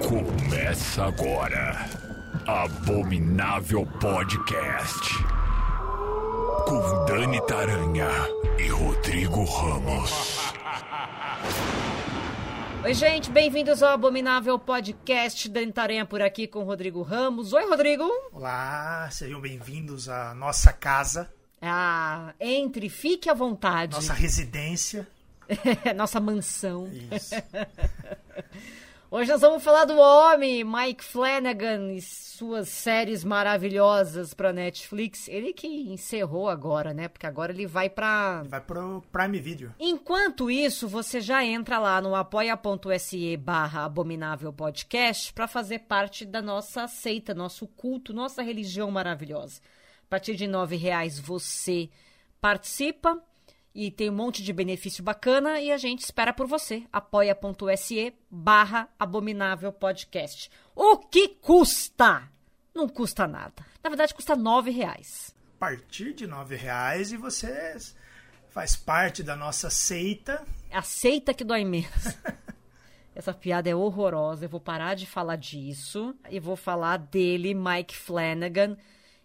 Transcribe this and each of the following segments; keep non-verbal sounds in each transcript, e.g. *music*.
Começa agora. Abominável Podcast. Com Dani Taranha e Rodrigo Ramos. *laughs* Oi, gente, bem-vindos ao Abominável Podcast. Dani Taranha por aqui com o Rodrigo Ramos. Oi, Rodrigo. Olá, sejam bem-vindos à nossa casa, Ah, entre, fique à vontade. nossa residência. *laughs* Nossa mansão. Isso. *laughs* Hoje nós vamos falar do homem, Mike Flanagan, e suas séries maravilhosas pra Netflix. Ele que encerrou agora, né? Porque agora ele vai pra. Vai pro Prime Video. Enquanto isso, você já entra lá no apoia.se barra abominável podcast para fazer parte da nossa seita, nosso culto, nossa religião maravilhosa. A partir de nove reais você participa e tem um monte de benefício bacana e a gente espera por você. apoia.se barra abominável podcast. O que custa? Não custa nada. Na verdade, custa nove reais. A partir de R$ reais e você faz parte da nossa seita. Aceita que dói menos. *laughs* Essa piada é horrorosa. Eu vou parar de falar disso e vou falar dele, Mike Flanagan.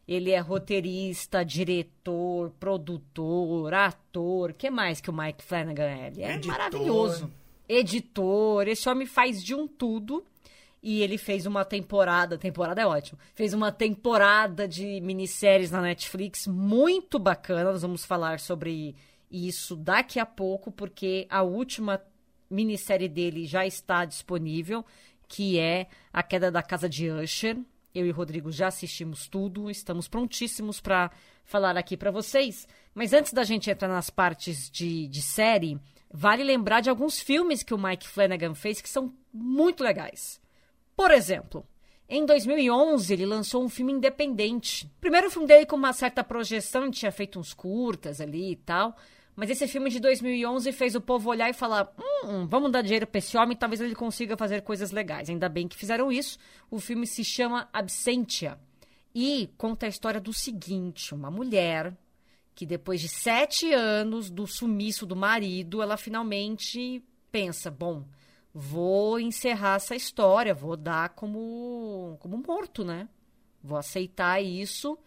Ele é roteirista, diretor, produtor, ator. O que mais que o Mike Flanagan é? Ele é Editor. maravilhoso. Editor. Esse homem faz de um tudo. E ele fez uma temporada, temporada é ótimo, fez uma temporada de minisséries na Netflix muito bacana. Nós vamos falar sobre isso daqui a pouco, porque a última minissérie dele já está disponível, que é A Queda da Casa de Usher. Eu e o Rodrigo já assistimos tudo, estamos prontíssimos para falar aqui para vocês. Mas antes da gente entrar nas partes de, de série, vale lembrar de alguns filmes que o Mike Flanagan fez que são muito legais. Por exemplo, em 2011 ele lançou um filme independente. Primeiro filme dele com uma certa projeção, tinha feito uns curtas ali e tal. Mas esse filme de 2011 fez o povo olhar e falar: hum, vamos dar dinheiro pra esse homem, talvez ele consiga fazer coisas legais. Ainda bem que fizeram isso. O filme se chama Absentia e conta a história do seguinte: uma mulher que depois de sete anos do sumiço do marido, ela finalmente pensa: bom, vou encerrar essa história, vou dar como, como morto, né? Vou aceitar isso.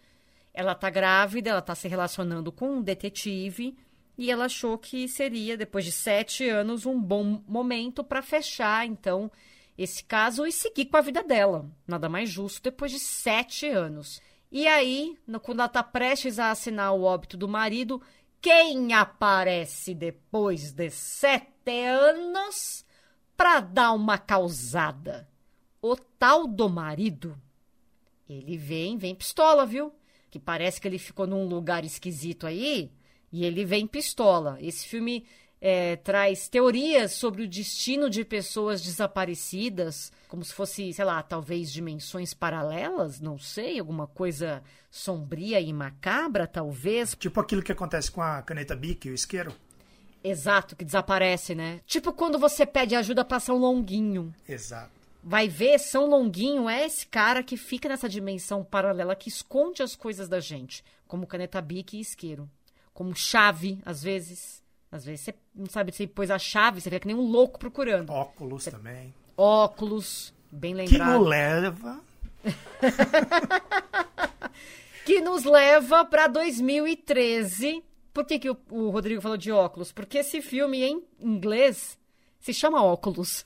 Ela tá grávida, ela tá se relacionando com um detetive e ela achou que seria, depois de sete anos, um bom momento para fechar, então, esse caso e seguir com a vida dela. Nada mais justo depois de sete anos. E aí, no- quando ela tá prestes a assinar o óbito do marido, quem aparece depois de sete anos para dar uma causada? O tal do marido. Ele vem, vem pistola, viu? Que parece que ele ficou num lugar esquisito aí e ele vem pistola. Esse filme é, traz teorias sobre o destino de pessoas desaparecidas, como se fosse, sei lá, talvez dimensões paralelas, não sei, alguma coisa sombria e macabra, talvez. Tipo aquilo que acontece com a caneta Bic e o isqueiro. Exato, que desaparece, né? Tipo quando você pede ajuda pra São Longuinho. Exato. Vai ver, São Longuinho é esse cara que fica nessa dimensão paralela que esconde as coisas da gente, como caneta bic e isqueiro, como chave, às vezes. Às vezes você não sabe se pôs a chave, você fica que nem um louco procurando. Óculos também. Óculos, bem Que lembrado. nos leva. *laughs* que nos leva para 2013. Por que, que o, o Rodrigo falou de óculos? Porque esse filme em inglês se chama Óculos.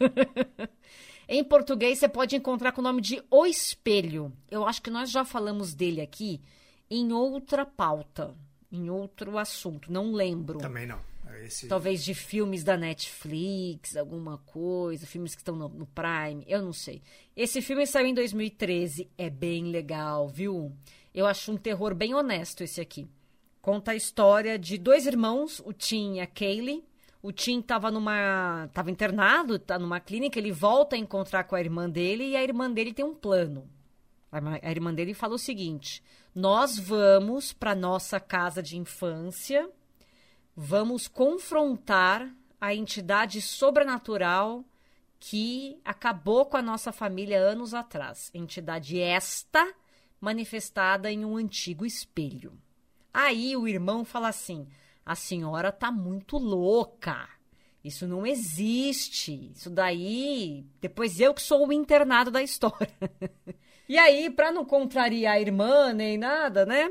*laughs* em português você pode encontrar com o nome de O Espelho. Eu acho que nós já falamos dele aqui em outra pauta, em outro assunto, não lembro. Também não. Esse... Talvez de filmes da Netflix, alguma coisa, filmes que estão no, no Prime, eu não sei. Esse filme saiu em 2013, é bem legal, viu? Eu acho um terror bem honesto esse aqui. Conta a história de dois irmãos, o Tim e a Kaylee. O Tim estava numa, tava internado, tá numa clínica, ele volta a encontrar com a irmã dele e a irmã dele tem um plano. A irmã- a irmã dele fala o seguinte: "Nós vamos para nossa casa de infância vamos confrontar a entidade sobrenatural que acabou com a nossa família anos atrás. Entidade esta manifestada em um antigo espelho. Aí o irmão fala assim: a senhora tá muito louca. Isso não existe. Isso daí, depois eu que sou o internado da história. *laughs* e aí, para não contrariar a irmã nem nada, né?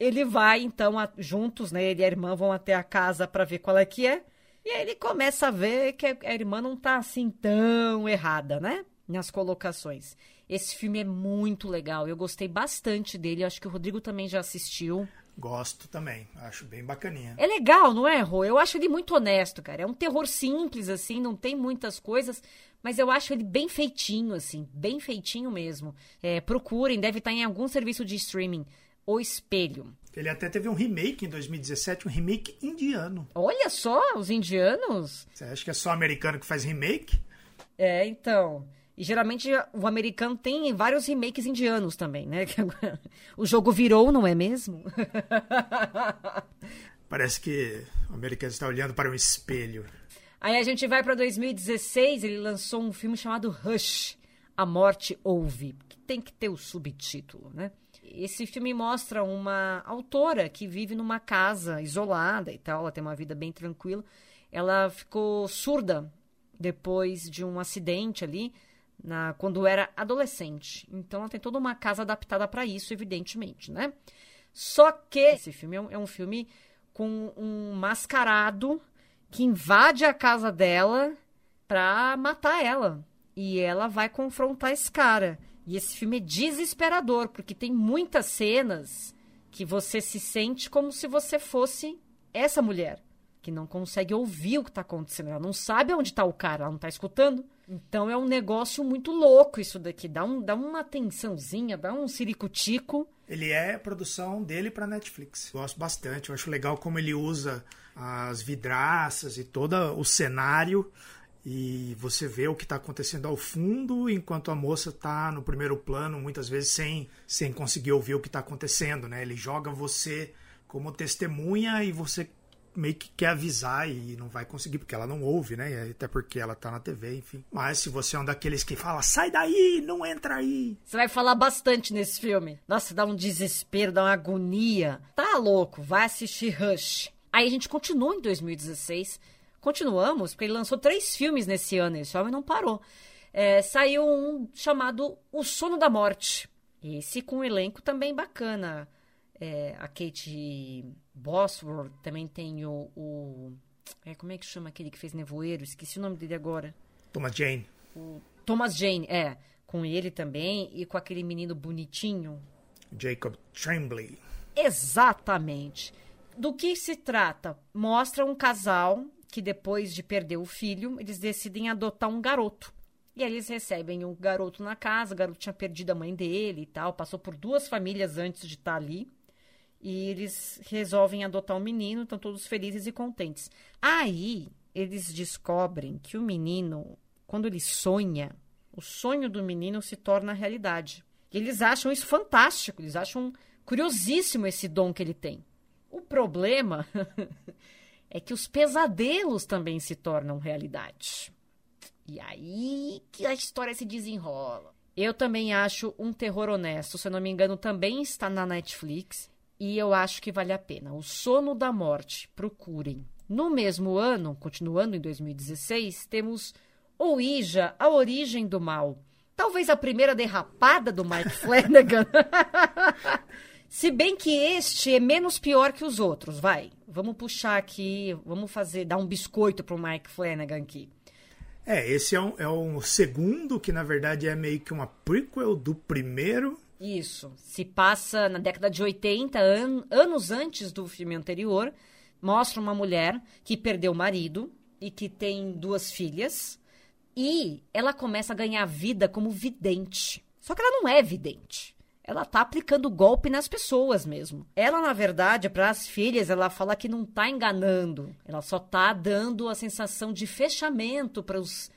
Ele vai então a, juntos, né? Ele e a irmã vão até a casa para ver qual é que é. E aí ele começa a ver que a irmã não tá assim tão errada, né? Nas colocações. Esse filme é muito legal. Eu gostei bastante dele. Acho que o Rodrigo também já assistiu. Gosto também, acho bem bacaninha. É legal, não é, Rô? Eu acho ele muito honesto, cara. É um terror simples, assim, não tem muitas coisas, mas eu acho ele bem feitinho, assim, bem feitinho mesmo. É, procurem, deve estar em algum serviço de streaming. O Espelho. Ele até teve um remake em 2017, um remake indiano. Olha só, os indianos. Você acha que é só americano que faz remake? É, então. E geralmente o americano tem vários remakes indianos também, né? *laughs* O jogo virou, não é mesmo? *laughs* Parece que o americano está olhando para um espelho. Aí a gente vai para 2016, ele lançou um filme chamado Rush, A Morte Ouve, que tem que ter o subtítulo, né? Esse filme mostra uma autora que vive numa casa isolada e tal, ela tem uma vida bem tranquila. Ela ficou surda depois de um acidente ali, na, quando era adolescente. Então ela tem toda uma casa adaptada para isso, evidentemente, né? Só que esse filme é um, é um, filme com um mascarado que invade a casa dela pra matar ela. E ela vai confrontar esse cara. E esse filme é desesperador, porque tem muitas cenas que você se sente como se você fosse essa mulher, que não consegue ouvir o que está acontecendo. Ela não sabe onde está o cara, ela não está escutando. Então é um negócio muito louco isso daqui. Dá, um, dá uma tensãozinha, dá um ciricutico. Ele é produção dele para Netflix. Gosto bastante. Eu acho legal como ele usa as vidraças e todo o cenário. E você vê o que está acontecendo ao fundo, enquanto a moça está no primeiro plano, muitas vezes sem, sem conseguir ouvir o que está acontecendo. Né? Ele joga você como testemunha e você meio que quer avisar e não vai conseguir, porque ela não ouve, né? Até porque ela tá na TV, enfim. Mas se você é um daqueles que fala, sai daí, não entra aí. Você vai falar bastante nesse filme. Nossa, dá um desespero, dá uma agonia. Tá louco, vai assistir Rush. Aí a gente continua em 2016. Continuamos, porque ele lançou três filmes nesse ano, esse homem não parou. É, saiu um chamado O Sono da Morte. Esse com um elenco também bacana. É, a Kate Bosworth, também tem o. o é, como é que chama aquele que fez Nevoeiro? Esqueci o nome dele agora. Thomas Jane. O Thomas Jane, é. Com ele também e com aquele menino bonitinho. Jacob Tremblay. Exatamente. Do que se trata? Mostra um casal que depois de perder o filho, eles decidem adotar um garoto. E aí eles recebem o garoto na casa, o garoto tinha perdido a mãe dele e tal, passou por duas famílias antes de estar ali. E eles resolvem adotar um menino, estão todos felizes e contentes. Aí eles descobrem que o menino, quando ele sonha, o sonho do menino se torna realidade. E eles acham isso fantástico, eles acham curiosíssimo esse dom que ele tem. O problema *laughs* é que os pesadelos também se tornam realidade. E aí que a história se desenrola. Eu também acho um terror honesto, se eu não me engano, também está na Netflix e eu acho que vale a pena. O Sono da Morte, procurem. No mesmo ano, continuando em 2016, temos Ouija, A Origem do Mal. Talvez a primeira derrapada do Mike *laughs* Flanagan. *laughs* Se bem que este é menos pior que os outros, vai. Vamos puxar aqui, vamos fazer, dar um biscoito pro Mike Flanagan aqui. É, esse é um, é um segundo, que na verdade é meio que uma prequel do primeiro. Isso. Se passa na década de 80, an anos antes do filme anterior. Mostra uma mulher que perdeu o marido e que tem duas filhas. E ela começa a ganhar vida como vidente. Só que ela não é vidente. Ela tá aplicando golpe nas pessoas mesmo. Ela, na verdade, para as filhas, ela fala que não tá enganando. Ela só tá dando a sensação de fechamento para os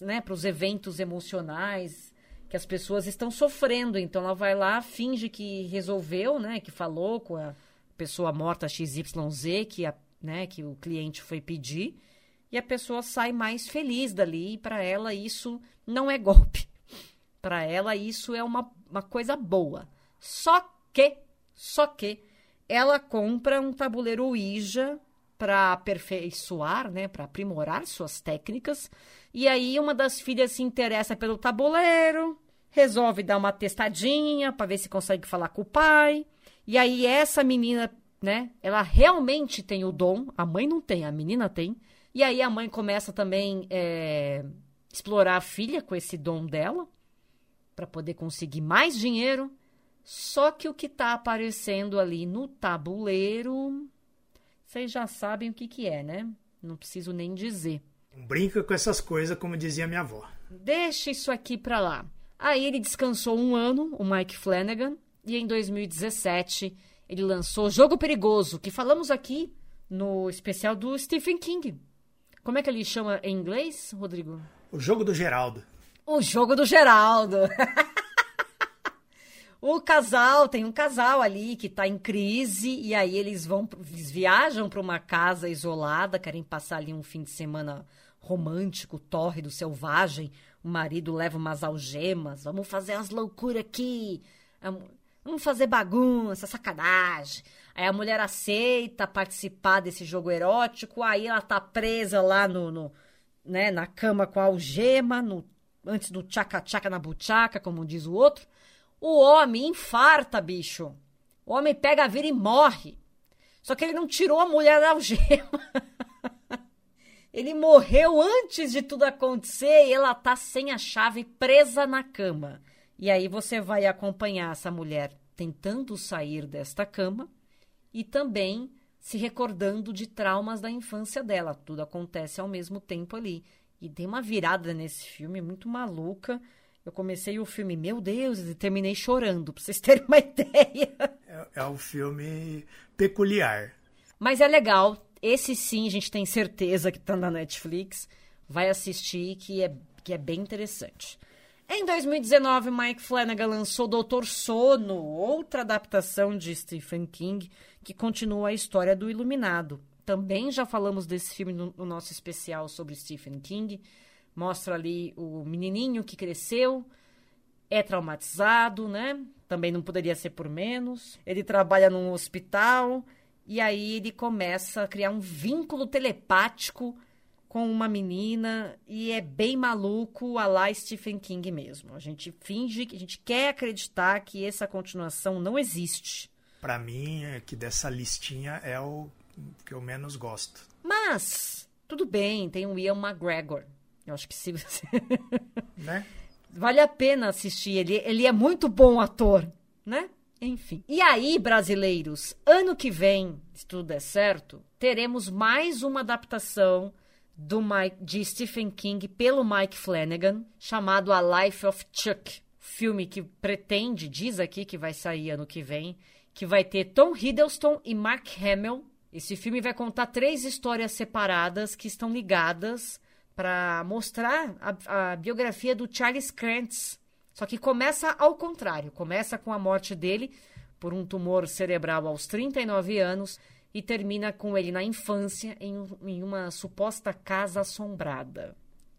né, eventos emocionais que as pessoas estão sofrendo. Então ela vai lá, finge que resolveu, né? Que falou com a pessoa morta XYZ que, a, né, que o cliente foi pedir. E a pessoa sai mais feliz dali. E para ela isso não é golpe. Para ela isso é uma, uma coisa boa. Só que, só que, ela compra um tabuleiro Ouija para aperfeiçoar, né, para aprimorar suas técnicas. E aí uma das filhas se interessa pelo tabuleiro, resolve dar uma testadinha para ver se consegue falar com o pai. E aí essa menina, né, ela realmente tem o dom, a mãe não tem, a menina tem. E aí a mãe começa também é, explorar a filha com esse dom dela para poder conseguir mais dinheiro. Só que o que está aparecendo ali no tabuleiro vocês já sabem o que, que é, né? Não preciso nem dizer. Brinca com essas coisas, como dizia minha avó. Deixa isso aqui pra lá. Aí ele descansou um ano, o Mike Flanagan, e em 2017 ele lançou Jogo Perigoso, que falamos aqui no especial do Stephen King. Como é que ele chama em inglês, Rodrigo? O Jogo do Geraldo. O Jogo do Geraldo. *laughs* O casal, tem um casal ali que está em crise e aí eles vão, eles viajam para uma casa isolada, querem passar ali um fim de semana romântico, tórrido, selvagem. O marido leva umas algemas, vamos fazer umas loucuras aqui, vamos fazer bagunça, sacanagem. Aí a mulher aceita participar desse jogo erótico, aí ela tá presa lá no, no né, na cama com a algema, no, antes do tchaca-tchaca na buchaca, como diz o outro. O homem infarta, bicho. O homem pega a vida e morre. Só que ele não tirou a mulher da algema. *laughs* ele morreu antes de tudo acontecer e ela tá sem a chave presa na cama. E aí você vai acompanhar essa mulher tentando sair desta cama e também se recordando de traumas da infância dela. Tudo acontece ao mesmo tempo ali. E tem uma virada nesse filme muito maluca eu comecei o filme, meu Deus, e terminei chorando, pra vocês terem uma *laughs* ideia. É, é um filme peculiar. Mas é legal. Esse sim, a gente tem certeza que tá na Netflix. Vai assistir, que é, que é bem interessante. Em 2019, Mike Flanagan lançou Doutor Sono, outra adaptação de Stephen King, que continua a história do Iluminado. Também já falamos desse filme no, no nosso especial sobre Stephen King. Mostra ali o menininho que cresceu, é traumatizado, né? Também não poderia ser por menos. Ele trabalha num hospital e aí ele começa a criar um vínculo telepático com uma menina e é bem maluco a lá Stephen King mesmo. A gente finge que a gente quer acreditar que essa continuação não existe. Para mim, é que dessa listinha é o que eu menos gosto. Mas tudo bem, tem o Ian McGregor. Eu acho que se você. *laughs* né? Vale a pena assistir. Ele, ele é muito bom ator, né? Enfim. E aí, brasileiros, ano que vem, se tudo der certo, teremos mais uma adaptação do Mike, de Stephen King pelo Mike Flanagan, chamado A Life of Chuck. Filme que pretende, diz aqui que vai sair ano que vem, que vai ter Tom Hiddleston e Mark Hamill. Esse filme vai contar três histórias separadas que estão ligadas para mostrar a, a, biografia do Charles Krantz. Só que começa ao contrário, começa com a morte dele por um tumor cerebral aos 39 anos e termina com ele na infância em, em uma suposta casa assombrada.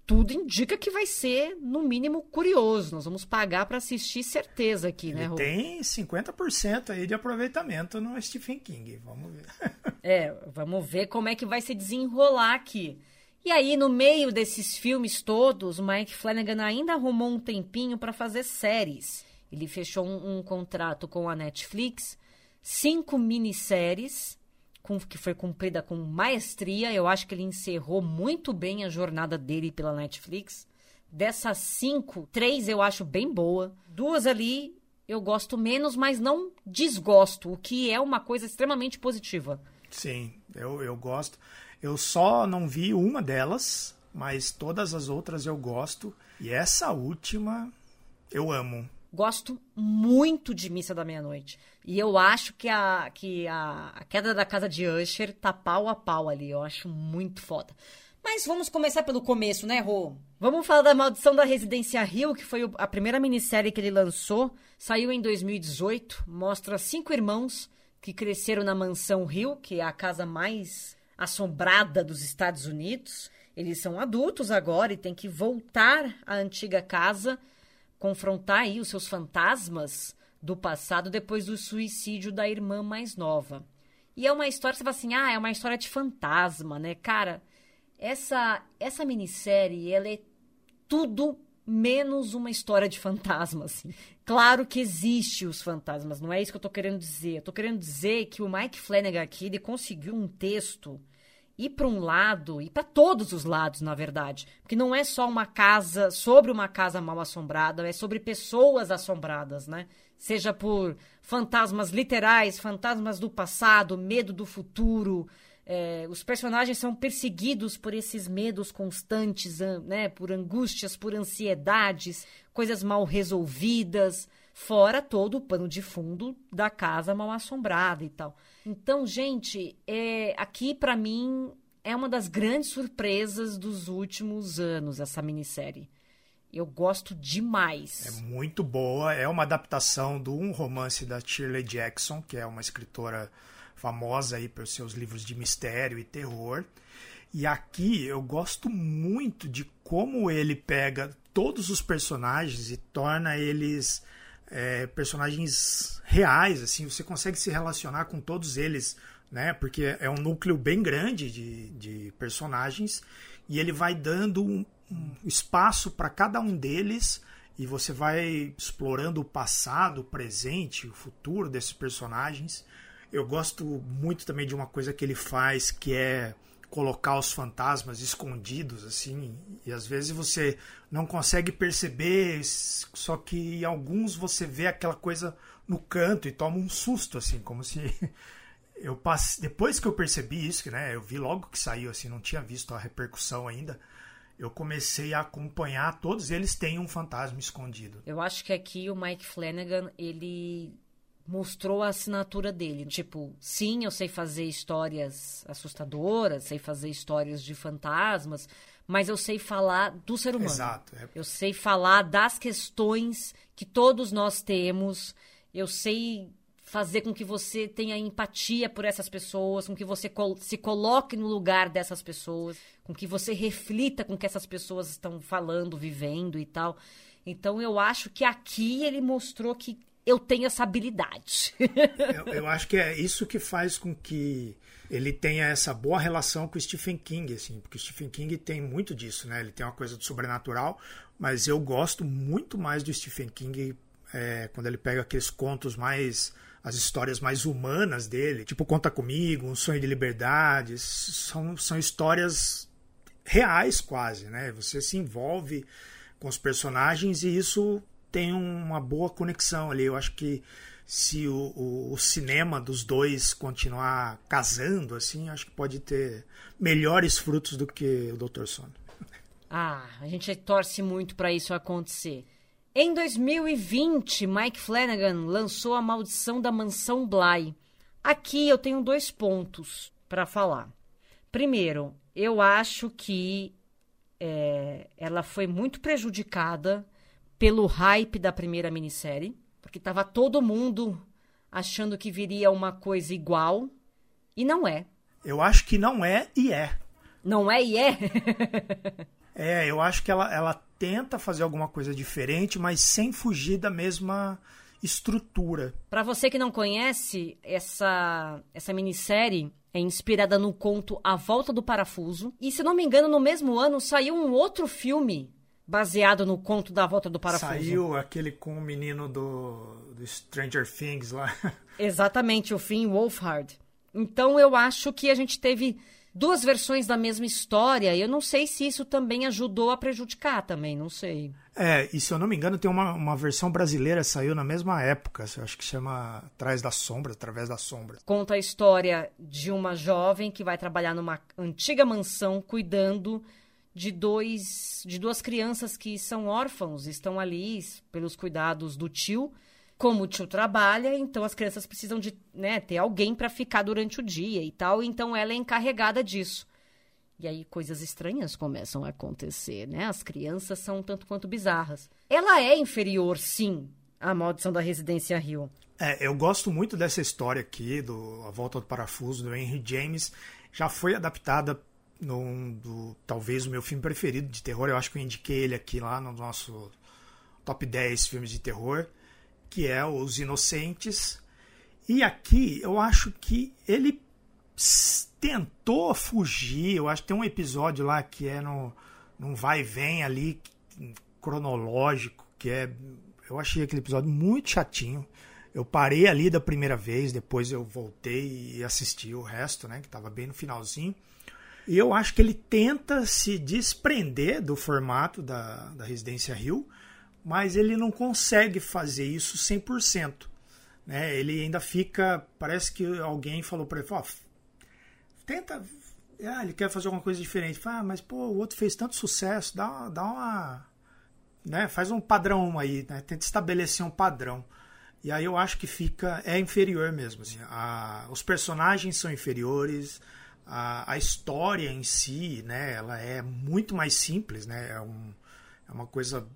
Tudo indica que vai ser, no mínimo, curioso. Nós vamos pagar para assistir certeza aqui, né, Rô? Tem 50% aí de aproveitamento no Stephen King. Vamos ver. *laughs* é, vamos ver como é que vai se desenrolar aqui. E aí, no meio desses filmes todos, Mike Flanagan ainda arrumou um tempinho para fazer séries. Ele fechou um, um, contrato com a Netflix, cinco minisséries, com, que foi cumprida com maestria. Eu acho que ele encerrou muito bem a jornada dele pela Netflix. Dessas cinco, três eu acho bem boa. Duas ali eu gosto menos, mas não desgosto, o que é uma coisa extremamente positiva. Sim, eu, eu gosto. Eu só não vi uma delas, mas todas as outras eu gosto. E essa última eu amo. Gosto muito de Missa da Meia-Noite. E eu acho que, a, que a, a queda da casa de Usher tá pau a pau ali. Eu acho muito foda. Mas vamos começar pelo começo, né, Rô? Vamos falar da Maldição da Residência Rio, que foi a primeira minissérie que ele lançou. Saiu em 2018. Mostra cinco irmãos que cresceram na mansão Rio, que é a casa mais assombrada dos Estados Unidos. Eles são adultos agora e têm que voltar à antiga casa, confrontar aí os seus fantasmas do passado depois do suicídio da irmã mais nova. E é uma história, você fala assim, ah, é uma história de fantasma, né? Cara, essa, essa minissérie, ela é tudo menos uma história de fantasma, assim. Claro que existe os fantasmas, não é isso que eu tô querendo dizer. Eu tô querendo dizer que o Mike Flanagan aqui, ele conseguiu um texto ir para um lado e para todos os lados, na verdade, porque não é só uma casa sobre uma casa mal assombrada, é sobre pessoas assombradas, né? Seja por fantasmas literais, fantasmas do passado, medo do futuro, é, os personagens são perseguidos por esses medos constantes, né? Por angústias, por ansiedades, coisas mal resolvidas, fora todo o pano de fundo da casa mal assombrada e tal. Então, gente, é, aqui para mim é uma das grandes surpresas dos últimos anos essa minissérie. Eu gosto demais. É muito boa. É uma adaptação de um romance da Shirley Jackson, que é uma escritora famosa aí pelos seus livros de mistério e terror. E aqui eu gosto muito de como ele pega todos os personagens e torna eles é, personagens reais, assim, você consegue se relacionar com todos eles, né? Porque é um núcleo bem grande de, de personagens e ele vai dando um, um espaço para cada um deles e você vai explorando o passado, o presente, o futuro desses personagens. Eu gosto muito também de uma coisa que ele faz que é colocar os fantasmas escondidos assim, e às vezes você não consegue perceber, só que em alguns você vê aquela coisa no canto e toma um susto assim, como se *laughs* eu passe... depois que eu percebi isso, né, eu vi logo que saiu assim, não tinha visto a repercussão ainda. Eu comecei a acompanhar, todos eles têm um fantasma escondido. Eu acho que aqui o Mike Flanagan, ele mostrou a assinatura dele. Tipo, sim, eu sei fazer histórias assustadoras, sei fazer histórias de fantasmas, mas eu sei falar do ser humano. Exato. É... Eu sei falar das questões que todos nós temos. Eu sei fazer com que você tenha empatia por essas pessoas, com que você se coloque no lugar dessas pessoas, com que você reflita com que essas pessoas estão falando, vivendo e tal. Então eu acho que aqui ele mostrou que eu tenho essa habilidade. *laughs* eu, eu, acho que é isso que faz com que ele tenha essa boa relação com o Stephen King, assim, porque o Stephen King tem muito disso, né? Ele tem uma coisa do sobrenatural, mas eu gosto muito mais do Stephen King é, quando ele pega aqueles contos mais as histórias mais humanas dele, tipo Conta Comigo, Um Sonho de Liberdade, são, são histórias reais quase, né? Você se envolve com os personagens e isso tem uma boa conexão ali. Eu acho que se o, o, o, cinema dos dois continuar casando, assim, acho que pode ter melhores frutos do que o Dr. Sono. Ah, a gente torce muito para isso acontecer. Em 2020, Mike Flanagan lançou A Maldição da Mansão Bly. Aqui eu tenho dois pontos para falar. Primeiro, eu acho que é, ela foi muito prejudicada pelo hype da primeira minissérie, porque tava todo mundo achando que viria uma coisa igual e não é. Eu acho que não é e é. Não é e é? *laughs* é, eu acho que ela, ela tenta fazer alguma coisa diferente, mas sem fugir da mesma estrutura. Para você que não conhece, essa essa minissérie é inspirada no conto A Volta do Parafuso. E se não me engano, no mesmo ano saiu um outro filme baseado no conto da volta do parafuso. Saiu aquele com o menino do, do Stranger Things lá. *laughs* Exatamente, o Finn Wolfhard. Então eu acho que a gente teve duas versões da mesma história. E eu não sei se isso também ajudou a prejudicar também, não sei. É, e se eu não me engano, tem uma, uma versão brasileira, saiu na mesma época. Eu acho que chama Atrás da Sombra, Através da Sombra. Conta a história de uma jovem que vai trabalhar numa antiga mansão cuidando de dois de duas crianças que são órfãos, estão ali pelos cuidados do tio. Como o tio trabalha, então as crianças precisam de né, ter alguém para ficar durante o dia e tal, então ela é encarregada disso. E aí coisas estranhas começam a acontecer, né? As crianças são tanto quanto bizarras. Ela é inferior, sim, à maldição da Residência Rio. É, eu gosto muito dessa história aqui, do A Volta do Parafuso, do Henry James. Já foi adaptada num do talvez o meu filme preferido de terror. Eu acho que eu indiquei ele aqui lá no nosso top 10 filmes de terror, que é Os Inocentes. E aqui eu acho que ele tentou fugir. Eu acho que tem um episódio lá que é no, num vai e vem ali cronológico, que é. Eu achei aquele episódio muito chatinho. Eu parei ali da primeira vez, depois eu voltei e assisti o resto, né? Que estava bem no finalzinho. E eu acho que ele tenta se desprender do formato da, da Residência Rio, mas ele não consegue fazer isso 100%. Né? Ele ainda fica. Parece que alguém falou para ele: oh, tenta. Ah, ele quer fazer alguma coisa diferente. Fala, ah, mas pô, o outro fez tanto sucesso, dá, dá uma. Né? Faz um padrão aí, né? tenta estabelecer um padrão. E aí eu acho que fica. É inferior mesmo. Assim. A, os personagens são inferiores a, a história em si, né, ela é muito mais simples, né, é, um, é uma coisa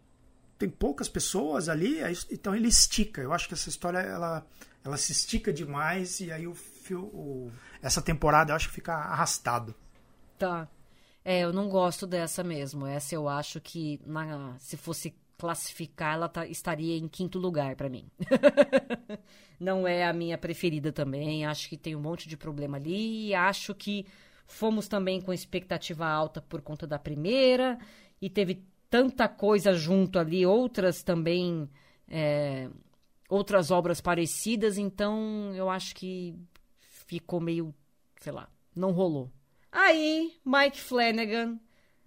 tem poucas pessoas ali, então ele estica. Eu acho que essa história ela, ela se estica demais e aí o, o essa temporada eu acho que fica arrastado. Tá. É, eu não gosto dessa mesmo. Essa eu acho que na, se fosse classificar, ela tá, estaria em quinto lugar para mim. *laughs* Não é a minha preferida também. Acho que tem um monte de problema ali. Acho que fomos também com expectativa alta por conta da primeira. E teve tanta coisa junto ali, outras também. É, outras obras parecidas. Então eu acho que ficou meio. sei lá, não rolou. Aí, Mike Flanagan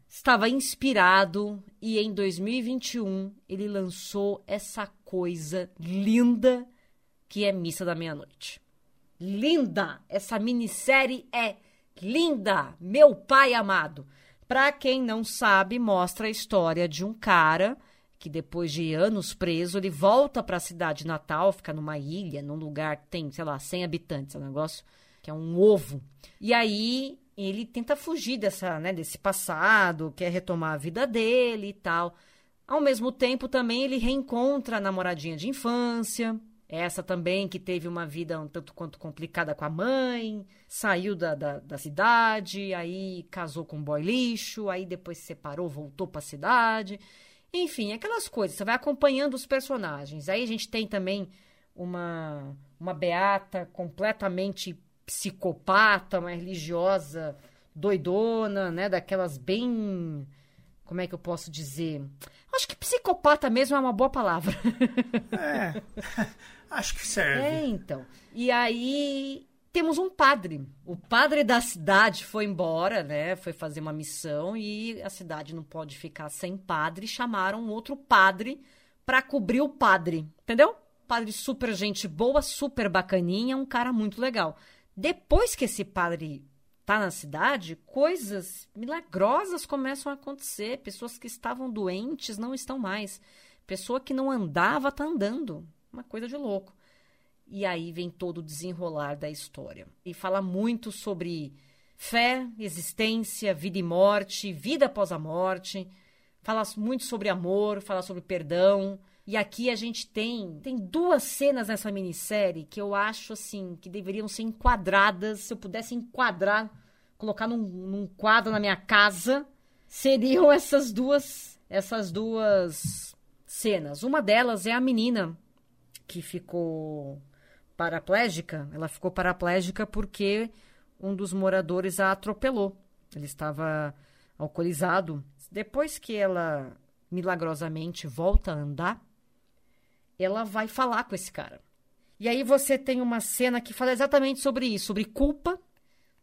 estava inspirado e em 2021 ele lançou essa coisa linda que é Missa da Meia-Noite. Linda! Essa minissérie é linda! Meu pai amado! Para quem não sabe, mostra a história de um cara que depois de anos preso, ele volta para a cidade natal, fica numa ilha, num lugar que tem, sei lá, 100 habitantes, é um negócio que é um ovo. E aí ele tenta fugir dessa, né, desse passado, quer retomar a vida dele e tal. Ao mesmo tempo, também ele reencontra a namoradinha de infância, essa também que teve uma vida um tanto quanto complicada com a mãe, saiu da, da, da cidade, aí casou com um boy lixo, aí depois se separou, voltou para a cidade. Enfim, aquelas coisas. Você vai acompanhando os personagens. Aí a gente tem também uma, uma Beata completamente psicopata, uma religiosa doidona, né? Daquelas bem. Como é que eu posso dizer? Acho que psicopata mesmo é uma boa palavra. É. *laughs* Acho que serve. É, então. E aí temos um padre. O padre da cidade foi embora, né? Foi fazer uma missão e a cidade não pode ficar sem padre. Chamaram outro padre para cobrir o padre, entendeu? Padre super gente boa, super bacaninha, um cara muito legal. Depois que esse padre tá na cidade, coisas milagrosas começam a acontecer. Pessoas que estavam doentes não estão mais. Pessoa que não andava tá andando. Uma coisa de louco. E aí vem todo o desenrolar da história. E fala muito sobre fé, existência, vida e morte, vida após a morte. Fala muito sobre amor, fala sobre perdão. E aqui a gente tem tem duas cenas nessa minissérie que eu acho assim que deveriam ser enquadradas. Se eu pudesse enquadrar, colocar num, num quadro na minha casa, seriam essas duas essas duas cenas. Uma delas é a menina que ficou paraplégica. Ela ficou paraplégica porque um dos moradores a atropelou. Ele estava alcoolizado. Depois que ela milagrosamente volta a andar, ela vai falar com esse cara. E aí você tem uma cena que fala exatamente sobre isso, sobre culpa,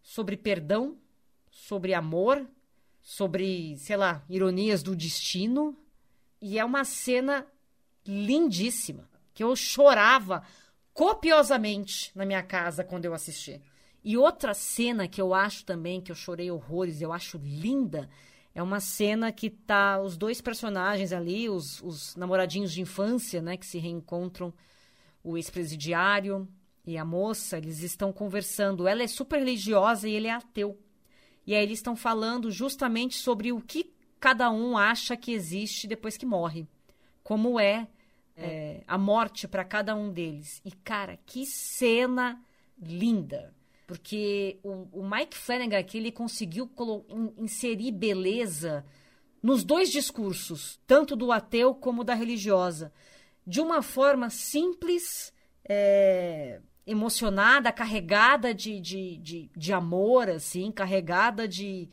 sobre perdão, sobre amor, sobre, sei lá, ironias do destino. E é uma cena lindíssima, que eu chorava copiosamente na minha casa quando eu assisti. E outra cena que eu acho também, que eu chorei horrores, eu acho linda, é uma cena que tá os dois personagens ali, os, os namoradinhos de infância, né, que se reencontram, o ex-presidiário e a moça, eles estão conversando. Ela é super religiosa e ele é ateu. E aí eles estão falando justamente sobre o que cada um acha que existe depois que morre. Como é, é. a morte para cada um deles. E, cara, que cena linda! Porque o, o Mike Flanagan aqui, ele conseguiu inserir beleza nos dois discursos, tanto do ateu como da religiosa, de uma forma simples, é, emocionada, carregada de, de, de, de amor, assim, carregada de,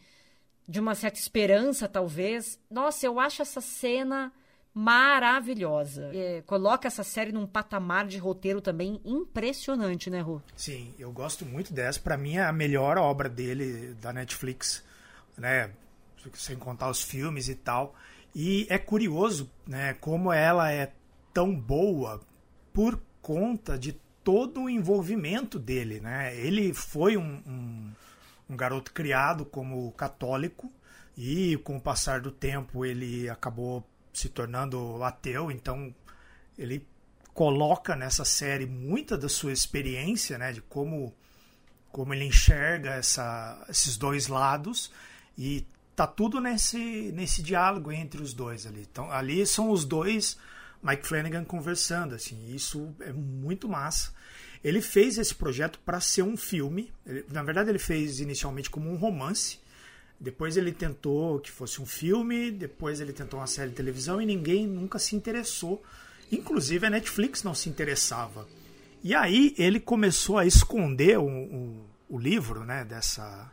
de uma certa esperança, talvez. Nossa, eu acho essa cena maravilhosa. É, coloca essa série num patamar de roteiro também impressionante, né, Rô? Sim, eu gosto muito dessa. Para mim é a melhor obra dele da Netflix, né? Sem contar os filmes e tal. E é curioso, né, como ela é tão boa por conta de todo o envolvimento dele, né? Ele foi um, um, um garoto criado como católico e com o passar do tempo ele acabou se tornando ateu, então ele coloca nessa série muita da sua experiência, né, de como como ele enxerga essa, esses dois lados e tá tudo nesse nesse diálogo entre os dois ali. Então ali são os dois Mike Flanagan conversando, assim, isso é muito massa. Ele fez esse projeto para ser um filme. Ele, na verdade, ele fez inicialmente como um romance. Depois ele tentou que fosse um filme, depois ele tentou uma série de televisão e ninguém nunca se interessou. Inclusive a Netflix não se interessava. E aí ele começou a esconder o, o, o livro, né, dessa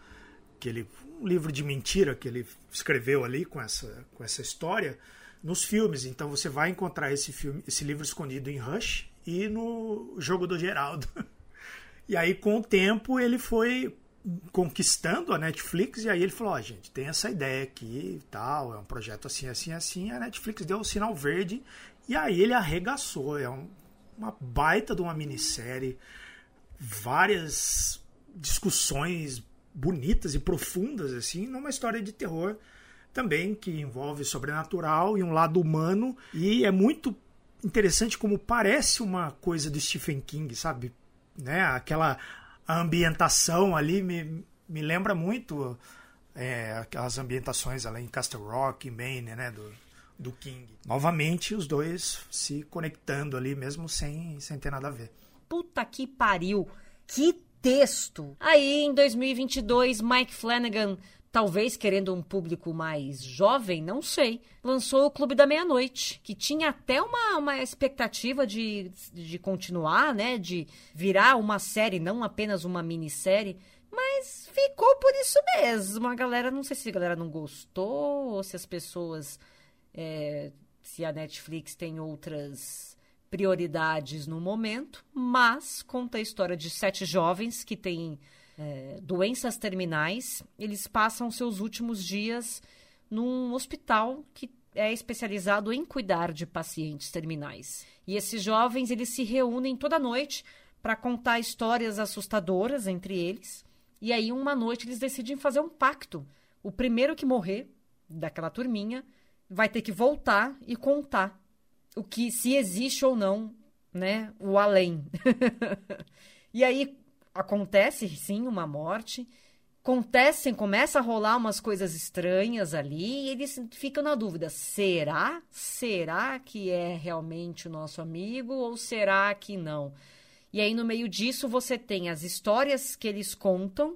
aquele um livro de mentira que ele escreveu ali com essa com essa história nos filmes. Então você vai encontrar esse filme, esse livro escondido em Rush e no Jogo do Geraldo. *laughs* E aí com o tempo ele foi conquistando a Netflix e aí ele falou, ó, oh, gente, tem essa ideia aqui e tal, é um projeto assim, assim, assim, a Netflix deu o sinal verde e aí ele arregaçou, é um, uma baita de uma minissérie, várias discussões bonitas e profundas, assim, numa história de terror também que envolve sobrenatural e um lado humano e é muito interessante como parece uma coisa do Stephen King, sabe? Né? Aquela a ambientação ali me, me lembra muito é, aquelas ambientações ali em Castle Rock, Maine, né, do, do King. Novamente, os dois se conectando ali, mesmo sem, sem ter nada a ver. Puta que pariu! Que texto! Aí, em 2022, Mike Flanagan talvez querendo um público mais jovem, não sei, lançou o Clube da Meia-Noite, que tinha até uma, uma expectativa de, de continuar, né? De virar uma série, não apenas uma minissérie. Mas ficou por isso mesmo. A galera, não sei se a galera não gostou, ou se as pessoas. É, se a Netflix tem outras prioridades no momento, mas conta a história de sete jovens que têm é, doenças terminais, eles passam seus últimos dias num hospital que é especializado em cuidar de pacientes terminais. E esses jovens eles se reúnem toda noite para contar histórias assustadoras entre eles. E aí uma noite eles decidem fazer um pacto. O primeiro que morrer daquela turminha vai ter que voltar e contar o que se existe ou não, né, o além. *laughs* e aí acontece sim uma morte, acontecem, começa a rolar umas coisas estranhas ali, e eles ficam na dúvida: será? Será que é realmente o nosso amigo ou será que não? E aí no meio disso você tem as histórias que eles contam,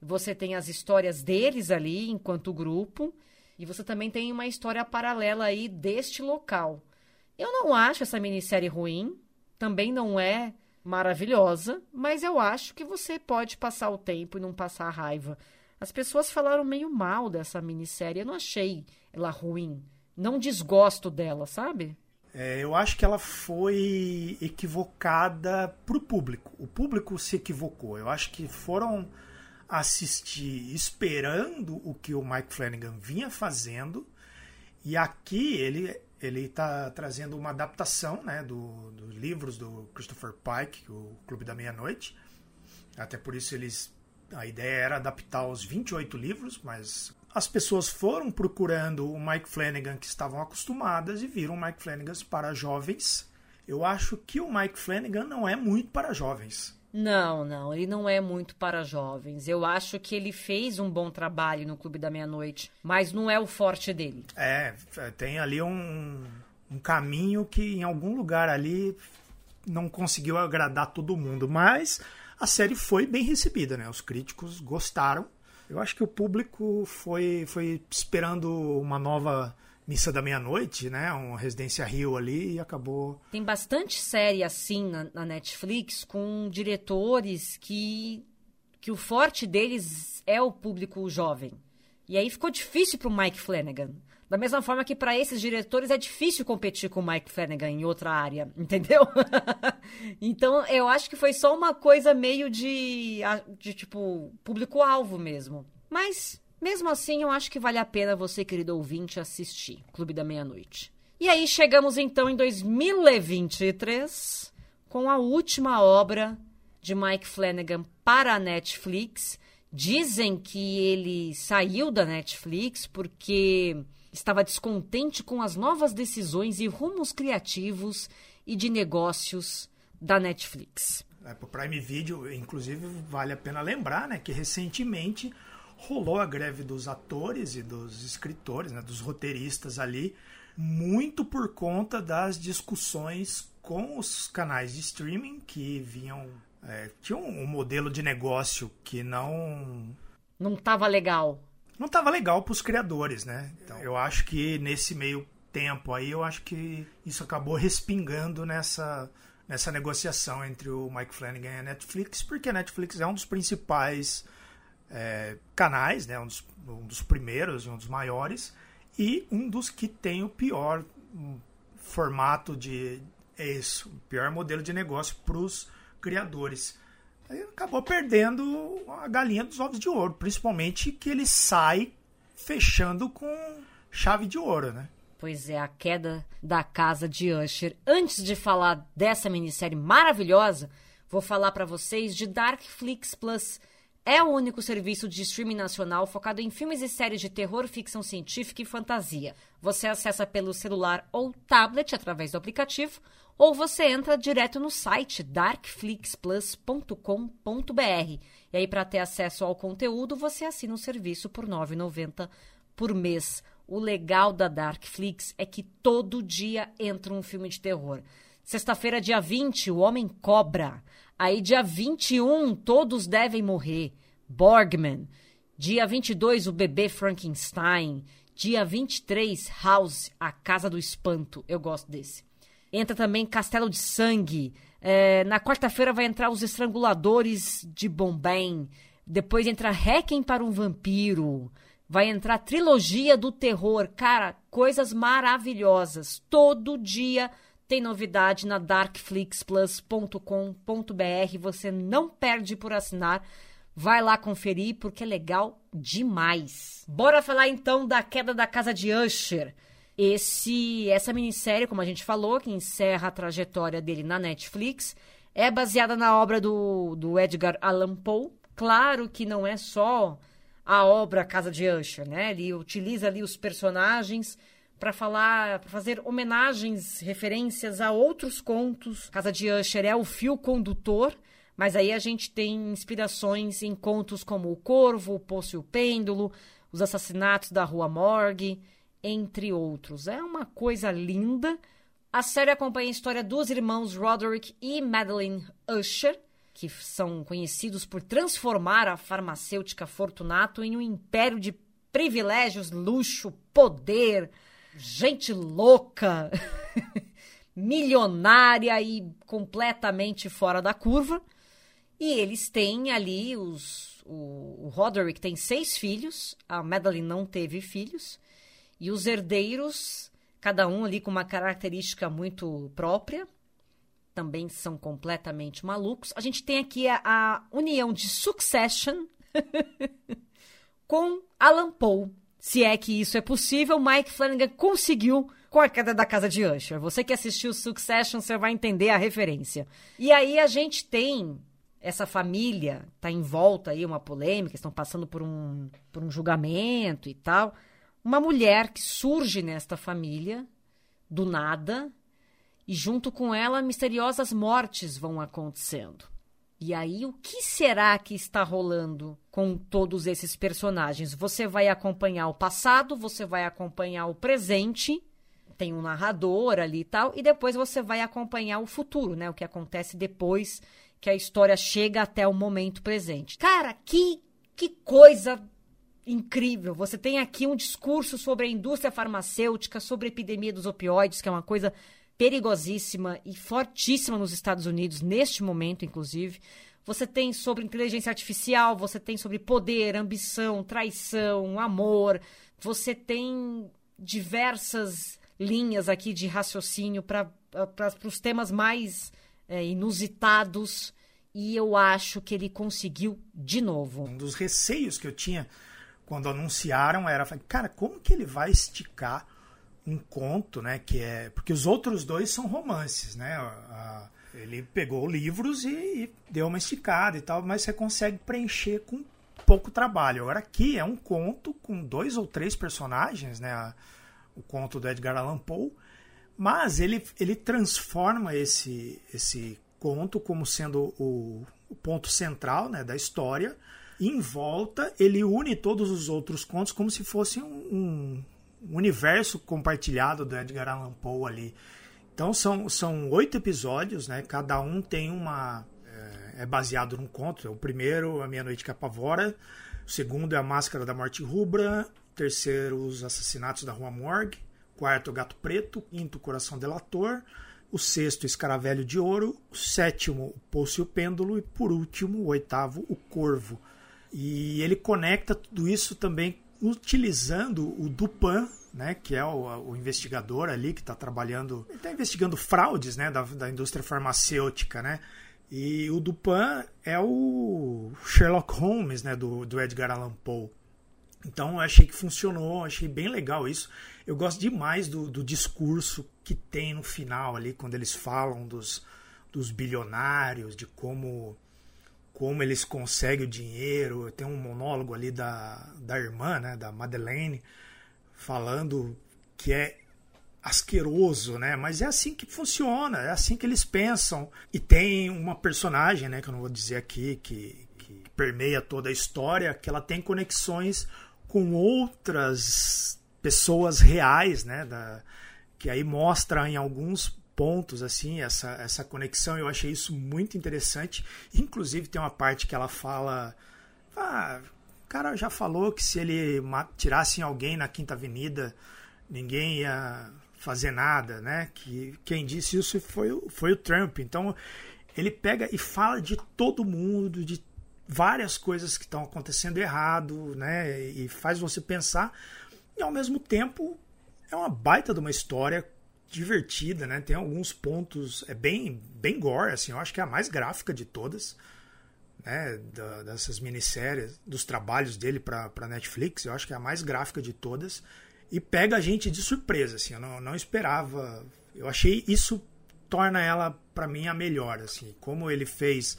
você tem as histórias deles ali enquanto grupo, e você também tem uma história paralela aí deste local. Eu não acho essa minissérie ruim, também não é maravilhosa, mas eu acho que você pode passar o tempo e não passar a raiva. As pessoas falaram meio mal dessa minissérie, eu não achei ela ruim. Não desgosto dela, sabe? É, eu acho que ela foi equivocada pro público. O público se equivocou. Eu acho que foram assistir esperando o que o Mike Flanagan vinha fazendo. E aqui ele ele está trazendo uma adaptação né, dos do livros do Christopher Pike, o Clube da Meia-Noite. Até por isso eles a ideia era adaptar os 28 livros, mas as pessoas foram procurando o Mike Flanagan que estavam acostumadas e viram o Mike Flanagan para jovens. Eu acho que o Mike Flanagan não é muito para jovens. Não, não, ele não é muito para jovens. Eu acho que ele fez um bom trabalho no Clube da Meia-Noite, mas não é o forte dele. É, tem ali um, um caminho que em algum lugar ali não conseguiu agradar todo mundo, mas a série foi bem recebida, né? Os críticos gostaram. Eu acho que o público foi, foi esperando uma nova Missa da Meia-Noite, né? Uma Residência Rio ali e acabou. Tem bastante série assim na, na, Netflix com diretores que, que o forte deles é o público jovem. E aí ficou difícil pro Mike Flanagan. Da mesma forma que para esses diretores é difícil competir com o Mike Flanagan em outra área, *laughs* entendeu? então eu acho que foi só uma coisa meio de, de tipo, público-alvo mesmo. Mas mesmo assim, eu acho que vale a pena você, querido ouvinte, assistir Clube da Meia-Noite. E aí chegamos então em 2023 com a última obra de Mike Flanagan para a Netflix. Dizem que ele saiu da Netflix porque estava descontente com as novas decisões e rumos criativos e de negócios da Netflix. É, para o Prime Video, inclusive, vale a pena lembrar né, que recentemente rolou a greve dos atores e dos escritores, né, dos roteiristas ali, muito por conta das discussões com os canais de streaming que vinham. É, tinham um modelo de negócio que não. Não estava legal. Não estava legal para os criadores, né? Então, eu acho que nesse meio tempo aí, eu acho que isso acabou respingando nessa, nessa negociação entre o Mike Flanagan e a Netflix, porque a Netflix é um dos principais é, canais, né, um dos, um, dos, primeiros e um dos maiores, e um dos que tem o pior formato de. É isso, o pior modelo de negócio para os criadores. Aí acabou perdendo a galinha dos ovos de ouro, principalmente que ele sai fechando com chave de ouro, né? Pois é, a queda da casa de Usher. Antes de falar dessa minissérie maravilhosa, vou falar para vocês de Darkflix Plus é o único serviço de streaming nacional focado em filmes e séries de terror, ficção científica e fantasia. Você acessa pelo celular ou tablet através do aplicativo, ou você entra direto no site darkflixplus.com.br. E aí, para ter acesso ao conteúdo, você assina o serviço por R$ 9,90 por mês. O legal da Darkflix é que todo dia entra um filme de terror. Sexta-feira, dia 20, O Homem Cobra. Aí, dia 21, Todos Devem Morrer. Borgman. Dia 22, O Bebê Frankenstein. Dia 23, House, A Casa do Espanto. Eu gosto desse. Entra também Castelo de Sangue. É, na quarta-feira vai entrar Os Estranguladores de Bombay. Depois entra Requiem para um Vampiro. Vai entrar Trilogia do Terror. Cara, coisas maravilhosas. Todo dia tem novidade na darkflixplus.com.br. Você não perde por assinar. Vai lá conferir porque é legal demais. Bora falar então da queda da casa de Usher. Esse, essa minissérie, como a gente falou, que encerra a trajetória dele na Netflix, é baseada na obra do, do Edgar Allan Poe. Claro que não é só a obra Casa de Usher, né? Ele utiliza ali os personagens para falar, para fazer homenagens, referências a outros contos. Casa de Usher é o fio condutor, mas aí a gente tem inspirações em contos como O Corvo, O Poço e o Pêndulo, Os Assassinatos da Rua Morgue, entre outros. É uma coisa linda. A série acompanha a história dos irmãos Roderick e Madeline Usher, que são conhecidos por transformar a farmacêutica Fortunato em um império de privilégios, luxo, poder, gente louca, *laughs* milionária e completamente fora da curva. E eles têm ali os. O, o Roderick tem seis filhos, a Madeline não teve filhos. E os herdeiros, cada um ali com uma característica muito própria, também são completamente malucos. A gente tem aqui a, a união de Succession *laughs* com Alan Poe, se é que isso é possível, Mike Flanagan conseguiu com a queda da casa de Usher. Você que assistiu Succession, você vai entender a referência. E aí a gente tem essa família, tá em volta aí uma polêmica, estão passando por um, por um julgamento e tal. Uma mulher que surge nesta família, do nada, e junto com ela misteriosas mortes vão acontecendo. E aí, o que será que está rolando com todos esses personagens? Você vai acompanhar o passado, você vai acompanhar o presente, tem um narrador ali e tal, e depois você vai acompanhar o futuro, né? O que acontece depois que a história chega até o momento presente. Cara, que, que coisa incrível. Você tem aqui um discurso sobre a indústria farmacêutica, sobre a epidemia dos opioides, que é uma coisa perigosíssima e fortíssima nos Estados Unidos, neste momento, inclusive. Você tem sobre inteligência artificial, você tem sobre poder, ambição, traição, amor. Você tem diversas linhas aqui de raciocínio para os temas mais é, inusitados. E eu acho que ele conseguiu de novo. Um dos receios que eu tinha quando anunciaram era, cara, como que ele vai esticar um conto, né? Que é porque os outros dois são romances, né? A, ele pegou livros e, e, deu uma esticada e tal, mas você consegue preencher com pouco trabalho. Agora aqui é um conto com dois ou três personagens, né? A, o conto do Edgar Allan Poe, mas ele, ele transforma esse esse conto como sendo o, o ponto central, né, da história. Em volta ele une todos os outros contos como se fosse um, um universo compartilhado do Edgar Allan Poe ali. Então são, são oito episódios, né? Cada um tem uma. É, é baseado num conto. O primeiro, A Meia Noite que Apavora. O segundo é A Máscara da Morte Rubra. O terceiro, Os Assassinatos da Rua Morgue. O quarto, Gato Preto. O quinto, Coração Delator. O sexto, Escaravelho de Ouro. O sétimo, O Poço e o Pêndulo. E por último, o oitavo, O Corvo. E ele conecta tudo isso também utilizando o Dupan, né, que é o, o investigador ali que está trabalhando, está investigando fraudes, né, da, da indústria farmacêutica, né, e o Dupan é o Sherlock Holmes, né, do, do Edgar Allan Poe. Então eu achei que funcionou, achei bem legal isso. Eu gosto demais do, do discurso que tem no final ali, quando eles falam dos, dos bilionários, de como como eles conseguem o dinheiro. Tem um monólogo ali da, da irmã, né, da Madeleine, falando que é asqueroso, né? Mas é assim que funciona, é assim que eles pensam. E tem uma personagem, né, que eu não vou dizer aqui, que, que permeia toda a história, que ela tem conexões com outras pessoas reais, né, da, que aí mostra em alguns pontos assim essa essa conexão eu achei isso muito interessante. Inclusive tem uma parte que ela fala ah, o cara já falou que se ele tirasse alguém na Quinta Avenida ninguém ia fazer nada né? Que quem disse isso foi foi o Trump. Então ele pega e fala de todo mundo de várias coisas que estão acontecendo errado né? E faz você pensar e ao mesmo tempo é uma baita de uma história divertida, né? Tem alguns pontos, é bem, bem gore, assim, eu acho que é a mais gráfica de todas, né? Da, dessas minisséries, dos trabalhos dele para Netflix, eu acho que é a mais gráfica de todas e pega a gente de surpresa, assim, eu não, não esperava, eu achei isso torna ela para mim a melhor, assim, como ele fez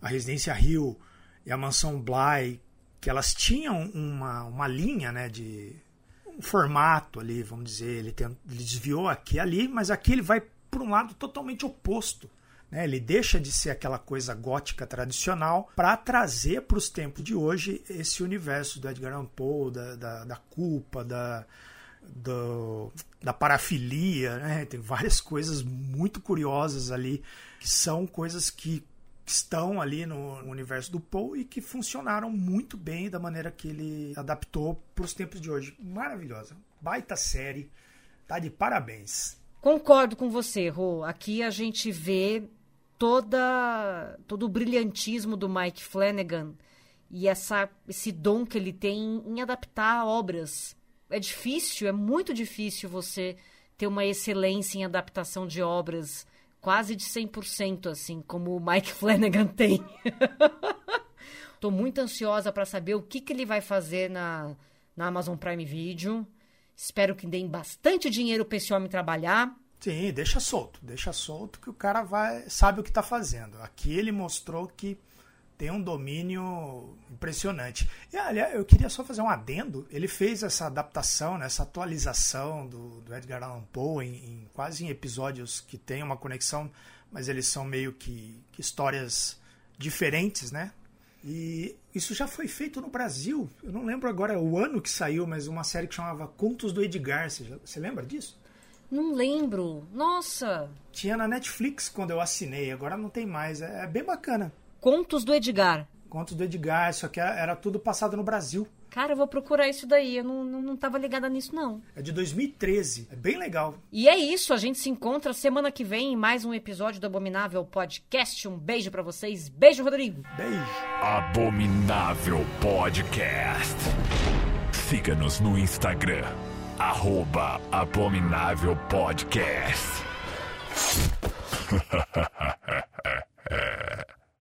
a Residência Rio e a Mansão Bly, que elas tinham uma, uma linha, né, de um formato ali, vamos dizer. Ele, tem, ele desviou aqui ali, mas aqui ele vai para um lado totalmente oposto. Né? Ele deixa de ser aquela coisa gótica tradicional para trazer para os tempos de hoje esse universo do Edgar Allan Poe, da, da, da culpa, da, do, da parafilia. Né? Tem várias coisas muito curiosas ali que são coisas que estão ali no universo do Poe e que funcionaram muito bem da maneira que ele adaptou para os tempos de hoje. Maravilhosa. Baita série. Tá de parabéns. Concordo com você, Rô. Aqui a gente vê toda todo o brilhantismo do Mike Flanagan e essa, esse dom que ele tem em adaptar obras. É difícil, é muito difícil você ter uma excelência em adaptação de obras quase de 100%, assim, como o Mike *laughs* Flanagan tem. *laughs* Tô muito ansiosa para saber o que, que ele vai fazer na, na Amazon Prime Video. Espero que deem bastante dinheiro para esse homem trabalhar. Sim, deixa solto, deixa solto que o cara vai sabe o que está fazendo. Aqui ele mostrou que tem um domínio impressionante. E aliás, eu queria só fazer um adendo. Ele fez essa adaptação, né, essa atualização do, do Edgar Allan Poe em, em, quase em episódios que tem uma conexão, mas eles são meio que, que histórias diferentes, né? E isso já foi feito no Brasil. Eu não lembro agora o ano que saiu, mas uma série que chamava Contos do Edgar. Você, já, você lembra disso? Não lembro. Nossa! Tinha na Netflix quando eu assinei, agora não tem mais. É, é bem bacana. Contos do Edgar. Contos do Edgar, isso aqui é- era tudo passado no Brasil. Cara, eu vou procurar isso daí. Eu não, não, não tava ligada nisso, não. É de 2013. É bem legal. E é isso. A gente se encontra semana que vem em mais um episódio do Abominável Podcast. Um beijo para vocês. Beijo, Rodrigo. Beijo. Abominável Podcast. Siga-nos no Instagram. Arroba Abominável Podcast. *laughs*